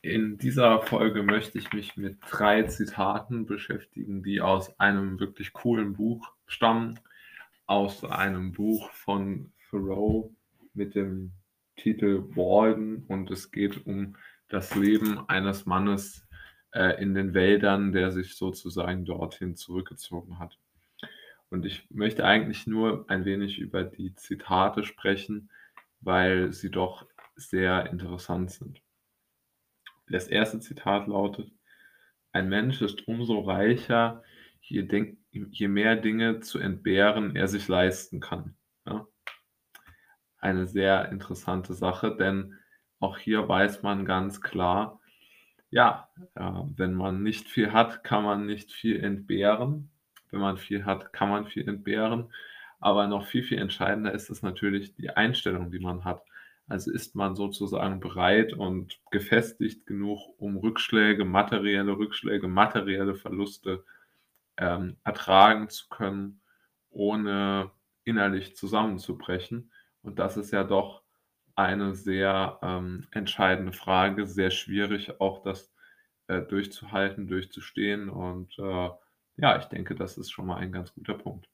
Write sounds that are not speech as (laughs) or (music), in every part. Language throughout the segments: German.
In dieser Folge möchte ich mich mit drei Zitaten beschäftigen, die aus einem wirklich coolen Buch stammen. Aus einem Buch von Thoreau mit dem Titel Walden und es geht um das Leben eines Mannes äh, in den Wäldern, der sich sozusagen dorthin zurückgezogen hat. Und ich möchte eigentlich nur ein wenig über die Zitate sprechen, weil sie doch sehr interessant sind. Das erste Zitat lautet, ein Mensch ist umso reicher, je, denk, je mehr Dinge zu entbehren er sich leisten kann. Ja? Eine sehr interessante Sache, denn auch hier weiß man ganz klar, ja, ja, wenn man nicht viel hat, kann man nicht viel entbehren. Wenn man viel hat, kann man viel entbehren. Aber noch viel, viel entscheidender ist es natürlich die Einstellung, die man hat. Also ist man sozusagen bereit und gefestigt genug, um Rückschläge, materielle Rückschläge, materielle Verluste ähm, ertragen zu können, ohne innerlich zusammenzubrechen. Und das ist ja doch eine sehr ähm, entscheidende Frage, sehr schwierig auch das äh, durchzuhalten, durchzustehen. Und äh, ja, ich denke, das ist schon mal ein ganz guter Punkt.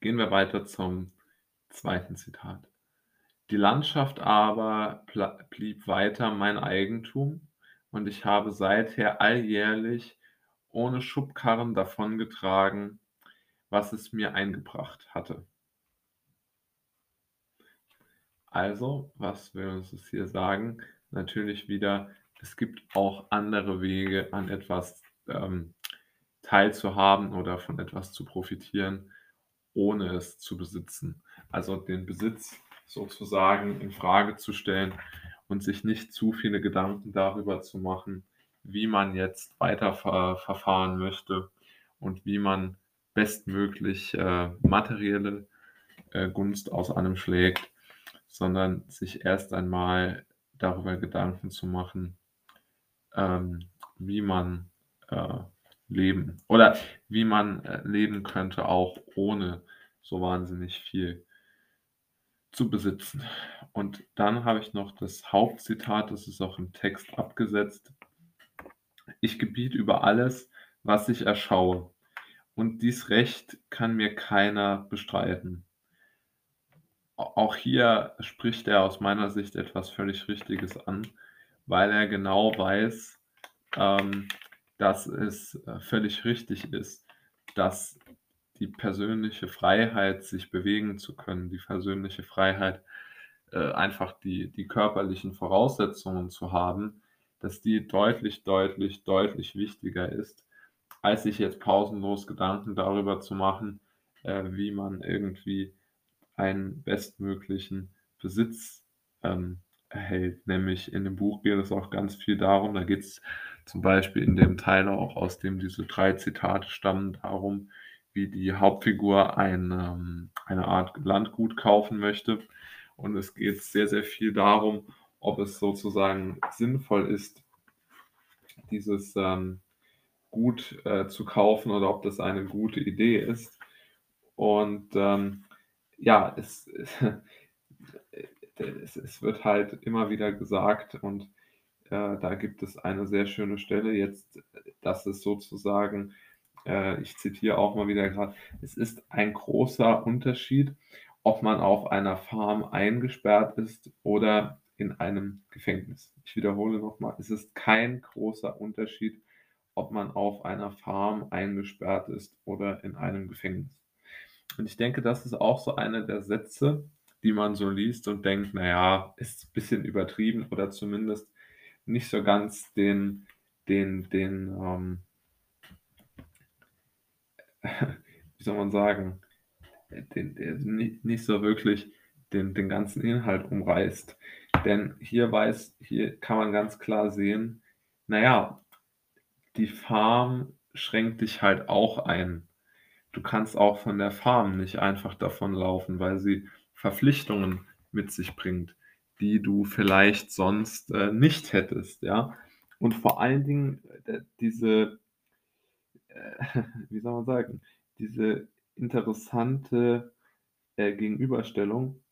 Gehen wir weiter zum zweiten Zitat. Die Landschaft aber blieb weiter mein Eigentum und ich habe seither alljährlich ohne Schubkarren davongetragen, was es mir eingebracht hatte. Also, was will uns das hier sagen? Natürlich wieder, es gibt auch andere Wege, an etwas ähm, teilzuhaben oder von etwas zu profitieren, ohne es zu besitzen. Also den Besitz sozusagen in Frage zu stellen und sich nicht zu viele Gedanken darüber zu machen, wie man jetzt weiter ver verfahren möchte und wie man bestmöglich äh, materielle äh, Gunst aus einem schlägt, sondern sich erst einmal darüber Gedanken zu machen, ähm, wie man äh, leben oder wie man äh, leben könnte, auch ohne so wahnsinnig viel zu besitzen. Und dann habe ich noch das Hauptzitat, das ist auch im Text abgesetzt. Ich gebiete über alles, was ich erschaue, und dies Recht kann mir keiner bestreiten. Auch hier spricht er aus meiner Sicht etwas völlig Richtiges an, weil er genau weiß, ähm, dass es äh, völlig richtig ist, dass die persönliche Freiheit, sich bewegen zu können, die persönliche Freiheit, äh, einfach die, die körperlichen Voraussetzungen zu haben, dass die deutlich, deutlich, deutlich wichtiger ist, als sich jetzt pausenlos Gedanken darüber zu machen, äh, wie man irgendwie einen bestmöglichen Besitz ähm, erhält. Nämlich in dem Buch geht es auch ganz viel darum, da geht es zum Beispiel in dem Teil auch, aus dem diese drei Zitate stammen, darum, wie die Hauptfigur ein, ähm, eine Art Landgut kaufen möchte. Und es geht sehr, sehr viel darum, ob es sozusagen sinnvoll ist, dieses ähm, Gut äh, zu kaufen oder ob das eine gute Idee ist. Und ähm, ja, es, (laughs) es, es, wird halt immer wieder gesagt und äh, da gibt es eine sehr schöne Stelle jetzt, dass es sozusagen äh, ich zitiere auch mal wieder gerade, es ist ein großer Unterschied, ob man auf einer Farm eingesperrt ist oder in einem Gefängnis. Ich wiederhole nochmal, es ist kein großer Unterschied, ob man auf einer Farm eingesperrt ist oder in einem Gefängnis. Und ich denke, das ist auch so einer der Sätze, die man so liest und denkt, naja, ist ein bisschen übertrieben oder zumindest nicht so ganz den, den, den, ähm, (laughs) wie soll man sagen, den, der nicht, so wirklich den, den ganzen Inhalt umreißt. Denn hier weiß, hier kann man ganz klar sehen, naja, die Farm schränkt dich halt auch ein. Du kannst auch von der Farm nicht einfach davon laufen, weil sie Verpflichtungen mit sich bringt, die du vielleicht sonst äh, nicht hättest, ja. Und vor allen Dingen äh, diese äh, (laughs) wie soll man sagen, diese interessante äh, Gegenüberstellung.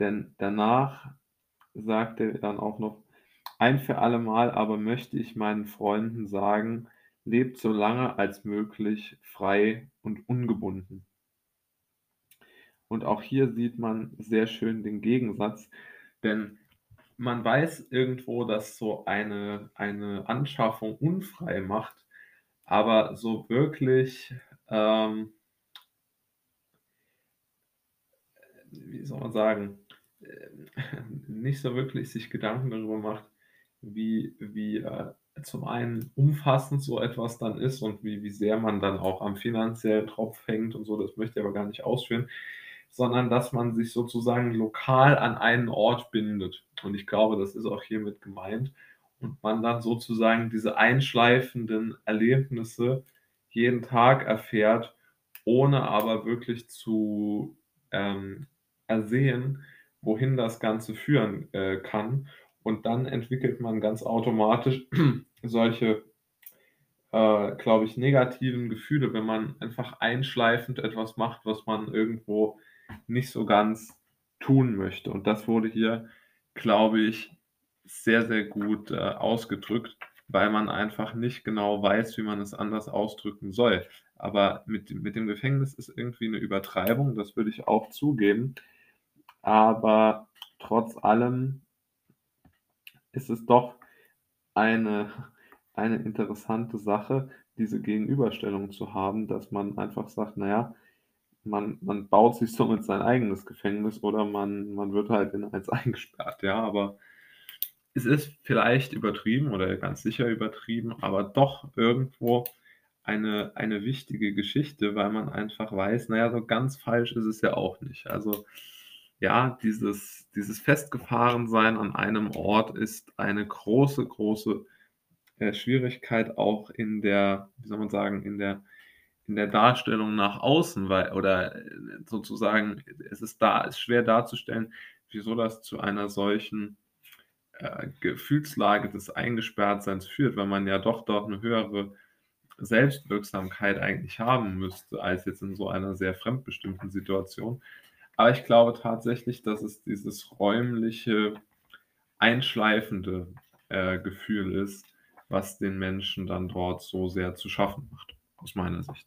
Denn danach sagt er dann auch noch, Ein für alle Mal aber möchte ich meinen Freunden sagen: „Lebt so lange als möglich frei und ungebunden.“ Und auch hier sieht man sehr schön den Gegensatz, denn man weiß irgendwo, dass so eine eine Anschaffung unfrei macht, aber so wirklich, ähm wie soll man sagen, ähm, (laughs) nicht so wirklich sich Gedanken darüber macht, wie wie, äh, zum einen umfassend so etwas dann ist und wie wie sehr man dann auch am finanziellen Tropf hängt und so, das möchte ich aber gar nicht ausführen, sondern dass man sich sozusagen lokal an einen Ort bindet. Und ich glaube, das ist auch hiermit gemeint und man dann sozusagen diese einschleifenden Erlebnisse jeden Tag erfährt, ohne aber wirklich zu, ähm, ersehen, wohin das Ganze führen, äh, kann. Und dann entwickelt man ganz automatisch (clears throat) solche, äh, glaube ich, negativen Gefühle, wenn man einfach einschleifend etwas macht, was man irgendwo nicht so ganz tun möchte. Und das wurde hier, glaube ich, sehr, sehr gut, äh, ausgedrückt, weil man einfach nicht genau weiß, wie man es anders ausdrücken soll. Aber mit mit dem Gefängnis ist irgendwie 'ne Übertreibung, das würde ich auch zugeben. Aber trotz allem ist es doch eine eine interessante Sache, diese Gegenüberstellung zu haben, dass man einfach sagt: „Na ja, man man baut sich somit sein eigenes Gefängnis oder man man wird halt in eins (laughs) eingesperrt“, ja? Aber es ist vielleicht übertrieben oder ganz sicher übertrieben, aber doch irgendwo eine eine wichtige Geschichte, weil man einfach weiß, na ja, so ganz falsch ist es ja auch nicht. Also, ja, dieses dieses Festgefahrensein an einem Ort ist eine große, große, äh, Schwierigkeit auch in der wie soll man sagen, in der in der Darstellung nach außen, weil oder, äh, sozusagen es ist da ist schwer darzustellen, wieso das zu einer solchen, äh, Gefühlslage des Eingesperrtseins führt, weil man ja doch dort 'ne höhere Selbstwirksamkeit eigentlich haben müsste als jetzt in so einer sehr fremdbestimmten Situation. Aber ich glaube tatsächlich, dass es dieses räumliche, einschleifende, äh, Gefühl ist, was den Menschen dann dort so sehr zu schaffen macht, aus meiner Sicht.